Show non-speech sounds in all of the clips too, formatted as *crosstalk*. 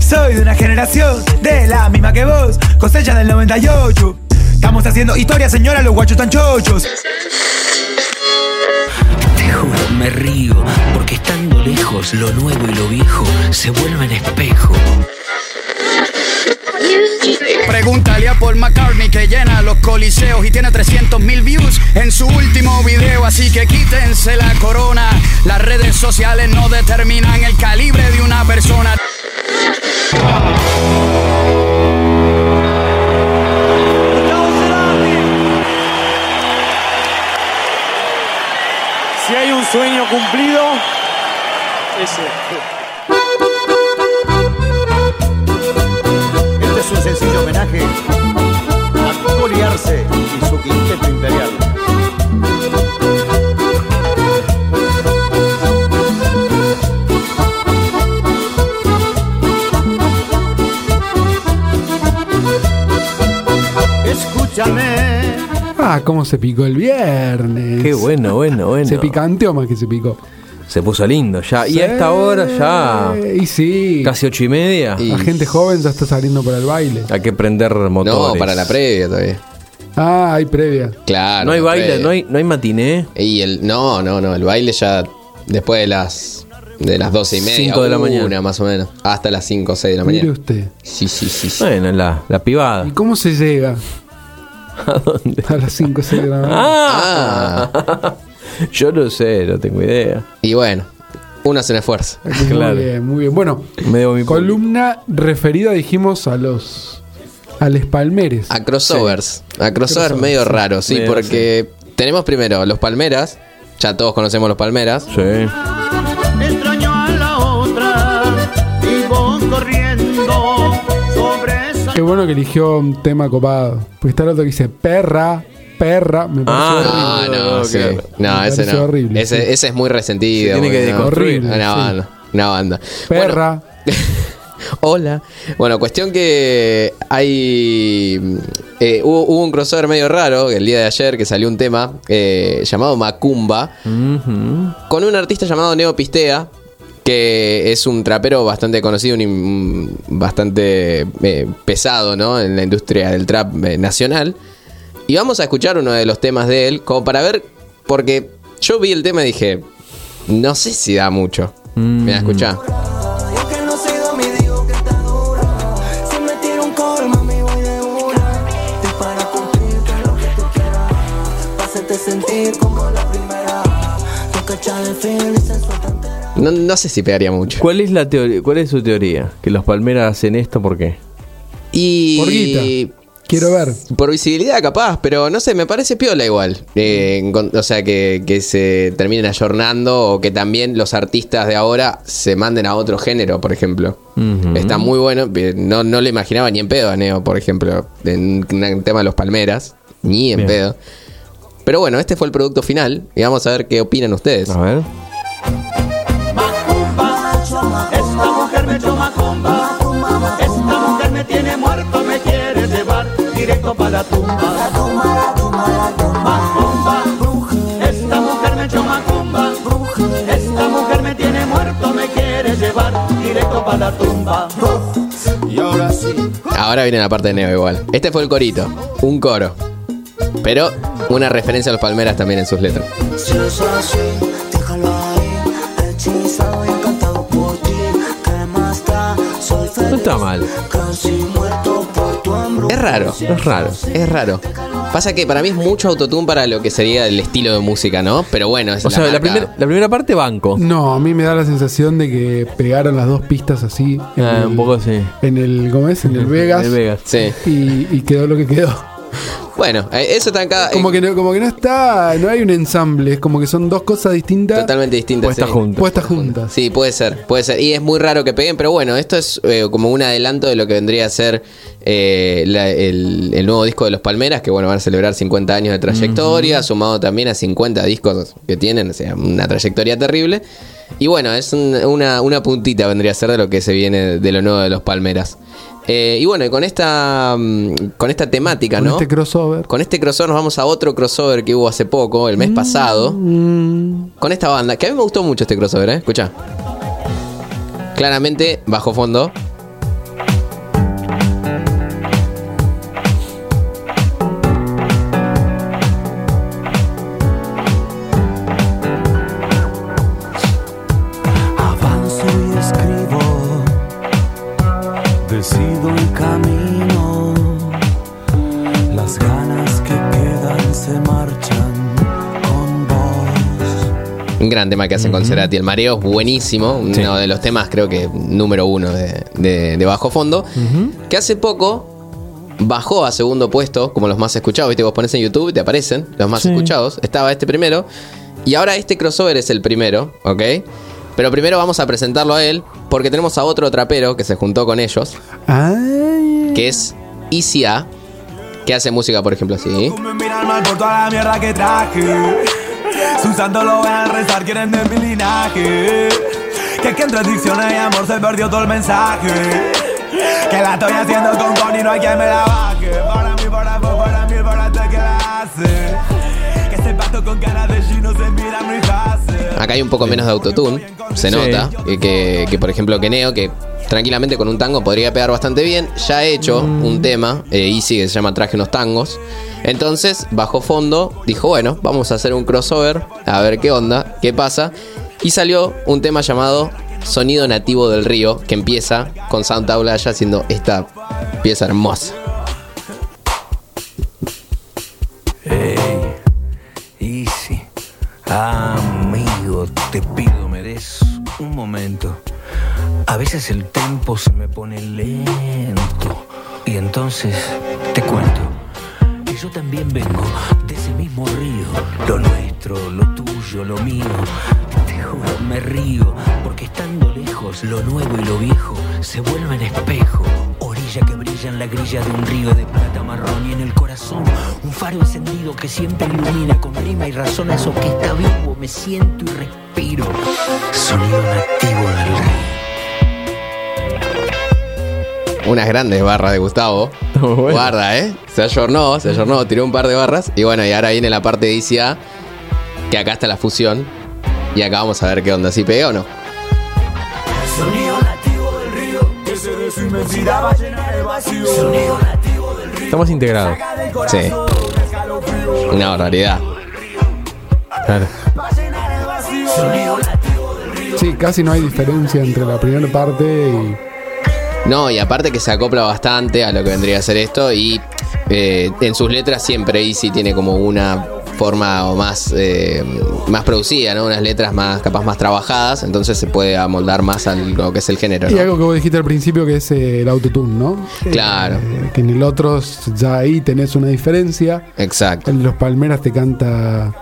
Soy de una generación de la misma que vos, cosecha del 98. Estamos haciendo historia, señora, los guachos tan chochos. Te juro, me río, porque estando lejos, lo nuevo y lo viejo se vuelven espejo. Pregúntale a Paul McCartney que llena los coliseos y tiene 300 mil views en su último video, así que quítense la corona. Sociales no determinan el calibre de una persona. Si hay un sueño cumplido, ese. Este es un sencillo homenaje a Tony Arce Ah, cómo se picó el viernes. Qué bueno, bueno, *laughs* bueno. Se picanteó más que se picó. Se puso lindo ya. Y a esta hora ya. Y sí. Casi ocho y media. La gente joven ya está saliendo para el baile. Hay que prender motores. No, para la previa todavía. Ah, hay previa. Claro. No hay baile, previa. no hay, no hay matiné. Y el, no, no, no. El baile ya después de las de las doce y media. Cinco de la una, mañana. más o menos. Hasta las 5 o 6 de la Mire mañana. usted. Sí, sí, sí. sí. Bueno, la, la pibada. ¿Y cómo se llega *laughs* ¿A dónde? a las 5 o 6 de la mañana? Ah, *laughs* yo no sé, no tengo idea. Y bueno, uno hace un esfuerzo. claro. Muy bien, muy bien. Bueno, Me debo mi columna referida, dijimos, a los. a les palmeres. A crossovers. A crossovers Crossovers, medio sí. raros, sí, Medio, porque tenemos primero los palmeras. Ya todos conocemos los palmeras. Sí. Qué bueno que eligió un tema copado. Porque está el otro que dice perra, perra. Me parece Ah, horrible. Ah, no, No, sí. claro. No, Me ese no. horrible, ese, sí. ese es muy resentido. Se tiene que deconstruir. Horrible, Una sí. banda. Una banda. Perra. *laughs* Hola. Bueno, cuestión que hay. eh, hubo, hubo un crossover medio raro el día de ayer que salió un tema eh, llamado Macumba con un artista llamado Neo Pistea que es un trapero bastante conocido, un bastante eh, pesado ¿no? en la industria del trap eh, nacional. Y vamos a escuchar uno de los temas de él, como para ver, porque yo vi el tema y dije, no sé si da mucho. Mira, escuchá. Sentir como la primera. No cachar el feel y se suelta entera. No, no sé si pegaría mucho. ¿Cuál es la teoría? ¿Cuál es su teoría? Que los palmeras hacen esto ¿por qué? Y. Por guita. Quiero ver. Por visibilidad, capaz, pero no sé, me parece piola igual. Eh, o sea, que, que se terminen ayornando o que también los artistas de ahora se manden a otro género, por ejemplo. Está muy bueno. eh, No, no le imaginaba ni en pedo a Neo, por ejemplo, en un tema de los Palmeras. Ni en Bien. pedo. Pero bueno, este fue el producto final y vamos a ver qué opinan ustedes. A ver. Esta mujer me tiene muerto, me quiere llevar directo para la tumba. Macumba, esta mujer me echó macumba. Esta mujer me tiene muerto, me quiere llevar directo para la tumba. Y ahora sí. Ahora viene la parte de Neo igual. Este fue el corito, un coro. Pero una referencia a los Palmeras también en sus letras. Si es así, No está mal. Es raro, Es raro. es raro. Pasa que para mí es mucho autotune para lo que sería el estilo de música, ¿no? Pero bueno, es O sea, la, marca- primer- la primera parte banco. No, a mí me da la sensación de que pegaron las dos pistas así. En Ah, el, un poco así. En el, ¿cómo es? En el *laughs* Vegas. El Vegas. Sí. Y, y quedó lo que quedó. Bueno, eh, eso está cada. Como eh, que, no, como que no está, no hay un ensamble, es como que son dos cosas distintas Totalmente distintas. Puestas sí. juntas. puestas juntas. Sí, puede ser, puede ser. Y es muy raro que peguen, pero bueno, esto es eh, como un adelanto de lo que vendría a ser eh, la- el, el nuevo disco de los Palmeras, que bueno, van a celebrar 50 años de trayectoria, sumado también a 50 discos que tienen, o sea, una trayectoria terrible. Y bueno, es un- una, una puntita vendría a ser de lo que se viene de lo nuevo de los Palmeras. Eh, y bueno, y con esta, mm, con esta temática, Con ¿no? este crossover. Con este crossover nos vamos a otro crossover que hubo hace poco, el mes pasado, Mm, con esta banda, que a mí me gustó mucho este crossover, ¿eh? Escucha. Claramente, bajo fondo. El camino, las ganas que quedan se marchan con vos. Un gran tema que hacen con Cerati. El mareo es buenísimo. Uno de los temas, creo que número uno de, de- de bajo fondo. Que hace poco bajó a segundo puesto, como los más escuchados. Viste, vos pones en YouTube, te aparecen los más Sí. escuchados. Estaba este primero. Y ahora este crossover es el primero, ¿ok? Pero primero vamos a presentarlo a él, porque tenemos a otro trapero que se juntó con ellos, Ay. que es Easy A, que hace música, por ejemplo, así. Que mi. Que entre adicciones y amor se perdió todo el mensaje. Que la estoy haciendo con Connie, no hay quien me la baje. Para mí, para vos, para mí, para ti que la hace. Que ese pacto con cara de Gino se mira muy fácil. Acá hay un poco menos de autotune, se nota. Que, que, por ejemplo, que Neo, que tranquilamente con un tango podría pegar bastante bien, ya ha hecho un tema, eh, Easy, que se llama Traje unos tangos. Entonces, bajo fondo, dijo, bueno, vamos a hacer un crossover, a ver qué onda, qué pasa. Y salió un tema llamado Sonido Nativo del Río, que empieza con Sound Tablaya haciendo esta pieza hermosa. Easy, amigo, te pido, me des un momento. A veces el tempo se me pone lento. Y entonces te cuento que yo también vengo de ese mismo río. Lo nuestro, lo tuyo, lo mío. Te juro, me río, porque estando lejos, lo nuevo y lo viejo se vuelven espejo. Que brilla en la grilla de un río de plata marrón y en el corazón un faro encendido que siempre ilumina con rima y razón a eso que está vivo. Me siento y respiro. Sonido nativo del río. Unas grandes barras de Gustavo. *laughs* Bueno. Guarda, ¿eh? Se ayornó, se ayornó, tiró un par de barras. Y bueno, y ahora viene la parte de ICA, que acá está la fusión. Y acá vamos a ver qué onda, si pega o no. Sonido nativo del río, que se de su inmensidad va a llenar Estamos integrados. Sí, una barbaridad. Claro. Sí, casi no hay diferencia entre la primera parte y. No, y aparte que se acopla bastante a lo que vendría a ser esto. Y eh, en sus letras siempre Easy tiene como una forma o más, eh, más producida, ¿no? Unas letras más, capaz más trabajadas. Entonces se puede amoldar más a lo que es el género, Y algo que vos dijiste al principio que es eh, el autotune, ¿no? Claro. Eh, que en el otro ya ahí tenés una diferencia. Exacto. En los Palmeras te canta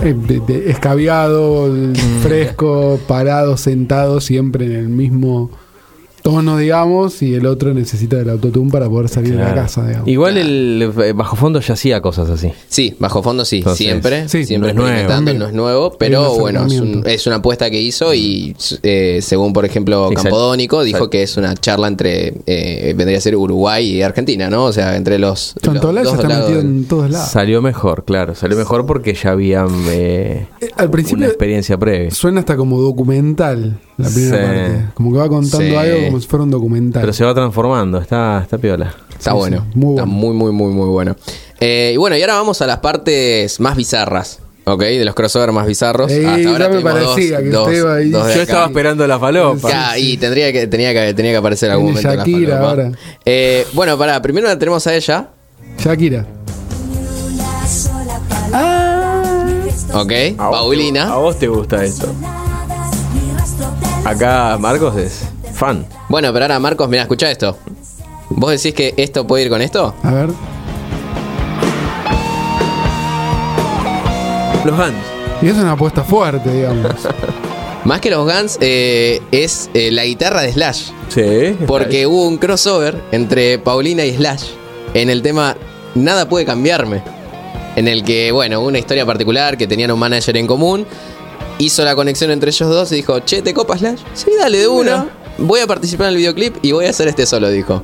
eh, escabiado, *laughs* fresco, parado, sentado, siempre en el mismo tono, digamos, y el otro necesita del autotune para poder salir de la casa, digamos. Igual el eh, bajo fondo ya hacía cosas así. Sí, bajo fondo sí, Entonces, siempre. sí, siempre no es nuevo. no es nuevo, pero bueno, es, un- es una apuesta que hizo y eh, según por ejemplo sal- Campodónico dijo sal- que es una charla entre, eh, vendría a ser Uruguay y Argentina, ¿no? O sea, entre los, dos está lados metido en todos lados. Salió mejor, claro. Salió mejor porque ya habían eh, Eh, Al una principio experiencia previa. suena hasta como documental la primera Sí. parte. Como que va contando Sí. algo como si fuera un documental. Pero se va transformando, está, está piola. Está Sí, bueno, sí, muy está bueno. muy, muy, muy, muy bueno. Eh, y bueno, y ahora vamos a las partes más bizarras, ¿ok? De los crossovers más bizarros. Ey, Hasta ahora ya me tuvimos parecía que dos, usted iba ahí. dos de Yo estaba esperando la falopa. Ya, y tendría que, tenía que, tenía que aparecer algún momento en Shakira la falopa. ahora. Eh, bueno, para primero la tenemos a ella, Shakira. ¿ok? A vos Paulina. A vos te gusta esto. Acá Marcos es fan. Bueno, pero ahora Marcos, mira, escucha esto. ¿Vos decís que esto puede ir con esto? A ver. Los Guns. Y es una apuesta fuerte, digamos. *laughs* Más que los Guns, eh, es eh, la guitarra de Slash. Sí. Porque hubo un crossover entre Paulina y Slash en el tema Nada puede cambiarme. En el que, bueno, hubo una historia particular que tenían un manager en común. Hizo la conexión entre ellos dos y dijo, che, ¿te copa Slash? Sí, dale de una. Voy a participar en el videoclip y voy a hacer este solo, dijo.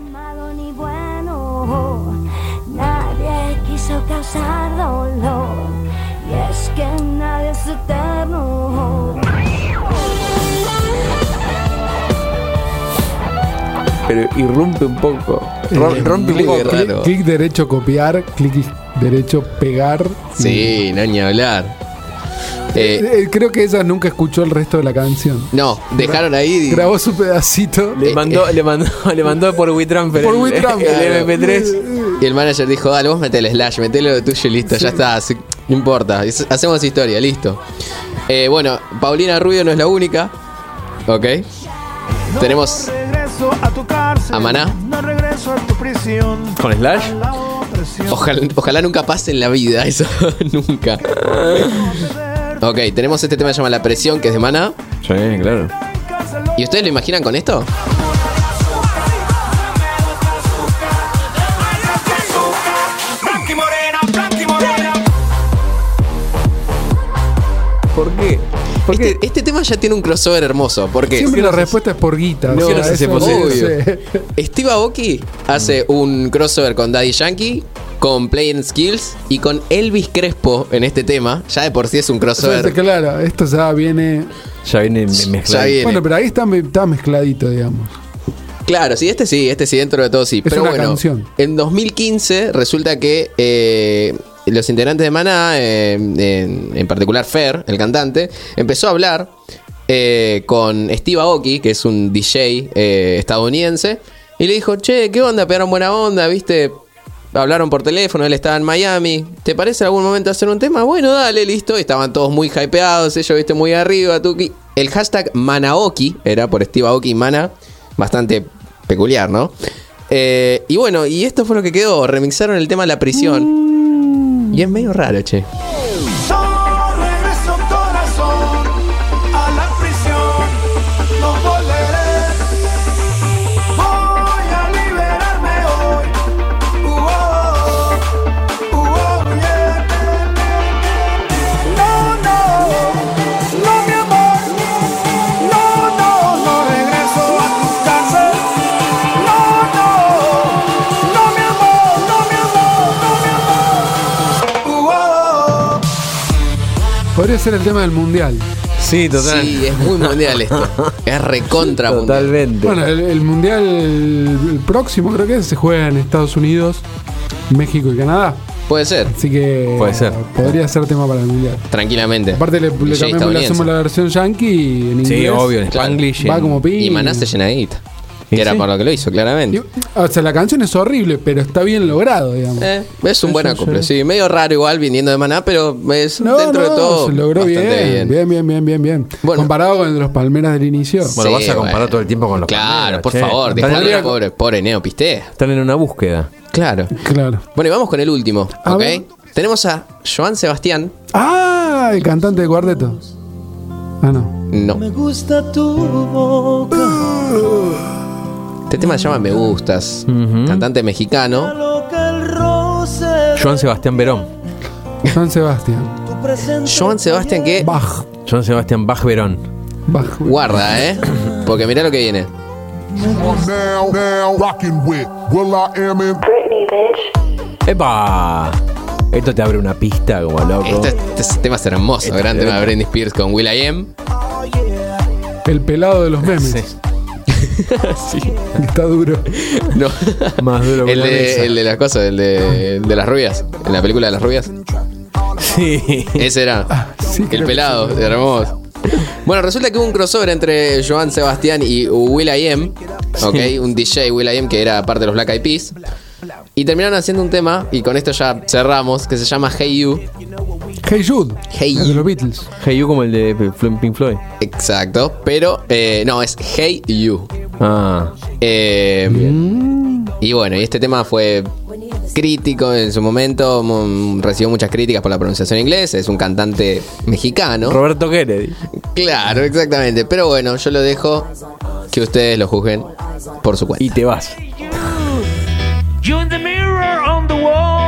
pero irrumpe un poco. Rom- Eh, rompe un poco. clic- raro. Clic derecho copiar, clic derecho pegar. Sí, no ni hablar. Eh, Eh, creo que ella nunca escuchó el resto de la canción. no, dejaron ahí. Grabó su pedacito. Le mandó, le mandó, *laughs* le mandó por WeTransfer Por el, WeTransfer. el MP3. Y el manager dijo, dale, vos metele slash, metele lo tuyo y listo, ya está, así- no importa, hacemos historia, listo. Eh, bueno, Paulina Rubio no es la única, ¿ok? Tenemos a Maná, No regreso a tu prisión. ¿Con Slash? Ojalá, ojalá nunca pase en la vida, eso *laughs* nunca. *laughs* *laughs* Ok, tenemos este tema que se llama La Presión, que es de Maná. Sí, claro. ¿Y ustedes lo imaginan con esto? ¿Por qué? ¿Por Este, qué? este tema ya tiene un crossover hermoso, porque Siempre la respuesta es por guita. No, sé si es posible. Steve Aoki hace un crossover con Daddy Yankee, con Playing Skills y con Elvis Crespo en este tema. Ya de por sí es un crossover. Claro, esto ya viene. Ya viene me- mezclado. Ya viene. Bueno, pero ahí está, me- está mezcladito, digamos. Claro, sí, este sí, este sí, dentro de todo sí. Pero una bueno, canción. en 2015 resulta que eh, los integrantes de Maná, eh, en, en particular Fer, el cantante, empezó a hablar eh, con Steve Aoki, que es un DJ eh, estadounidense, y le dijo, che, ¿qué onda? Pegaron buena onda, ¿viste? Hablaron por teléfono, él estaba en Miami. ¿Te parece en algún momento hacer un tema? Bueno, dale, listo. Estaban todos muy hypeados, ellos, viste, muy arriba, Tuki. El hashtag Manaoki era por Steve Aoki Mana. Bastante peculiar, ¿no? Eh, y bueno, y esto fue lo que quedó. Remixaron el tema La Prisión. Y es medio raro, che. Podría ser el tema del mundial. Sí, total. Sí, es muy mundial esto. *laughs* Es recontra mundial. Totalmente. Bueno, el, el mundial el próximo creo que se juega en Estados Unidos, México y Canadá. Puede ser, Así que Puede ser. podría ser tema para el mundial. tranquilamente. Aparte le, le cambiamos, le hacemos la versión yankee y en inglés. sí, obvio, en. Spanglish. Va en- como pin. Y Maná se llena de guita. Y Que era sí. por lo que lo hizo, claramente. O sea, la canción es horrible, pero está bien logrado, digamos. Eh, es un buen acople, sí. Medio raro igual viniendo de Maná, pero es No, dentro no, de todo. se logró bien. bastante Bien, bien, bien, bien, bien. Bueno. Comparado con el de los Palmeras del inicio. Bueno, Sí, vas a comparar bueno. todo el tiempo con los Claro, Palmeras, por che. favor, al pobre, pobre Neo Pistea. están en una búsqueda. Claro. Claro. Bueno, y vamos con el último, A ¿ok? ver. Tenemos a Joan Sebastián. Ah, el cantante de cuarteto. Ah, no. No. Me gusta tu boca, Este tema se llama Me Gustas. Cantante mexicano. Joan Sebastián Verón. San Sebastián. Joan Sebastián que Bach. Joan Sebastián Bach Verón. Bach. guarda, ¿eh? Porque mirá lo que viene. ¡Epa! Esto te abre una pista como loco. Este, este tema es hermoso. Gran tema de Britney Spears con Will I Am. El pelado de los memes. *laughs* Está duro. No. Más duro que El de, el de las cosas, el de, el de las rubias. En la película de las rubias. Sí. Ese era. sí, creo el pelado, hermoso. Bueno, resulta que hubo un crossover entre Joan Sebastián y Will I Am. Ok, un DJ Will I Am que era parte de los Black Eyed Peas. Y terminaron haciendo un tema, y con esto ya cerramos, que se llama Hey You. Hey Jude. Hey el de You. los Beatles. Hey You como el de Pink Floyd. Exacto, pero eh, no, es Hey You. Ah. Eh, Y bueno, y este tema fue crítico en su momento, recibió muchas críticas por la pronunciación inglesa, es un cantante mexicano. Roberto Kennedy. Claro, exactamente, pero bueno, yo lo dejo que ustedes lo juzguen por su cuenta. Y te vas. You in the mirror on the wall.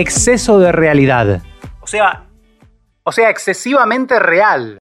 Exceso de realidad. O sea, o sea, excesivamente real.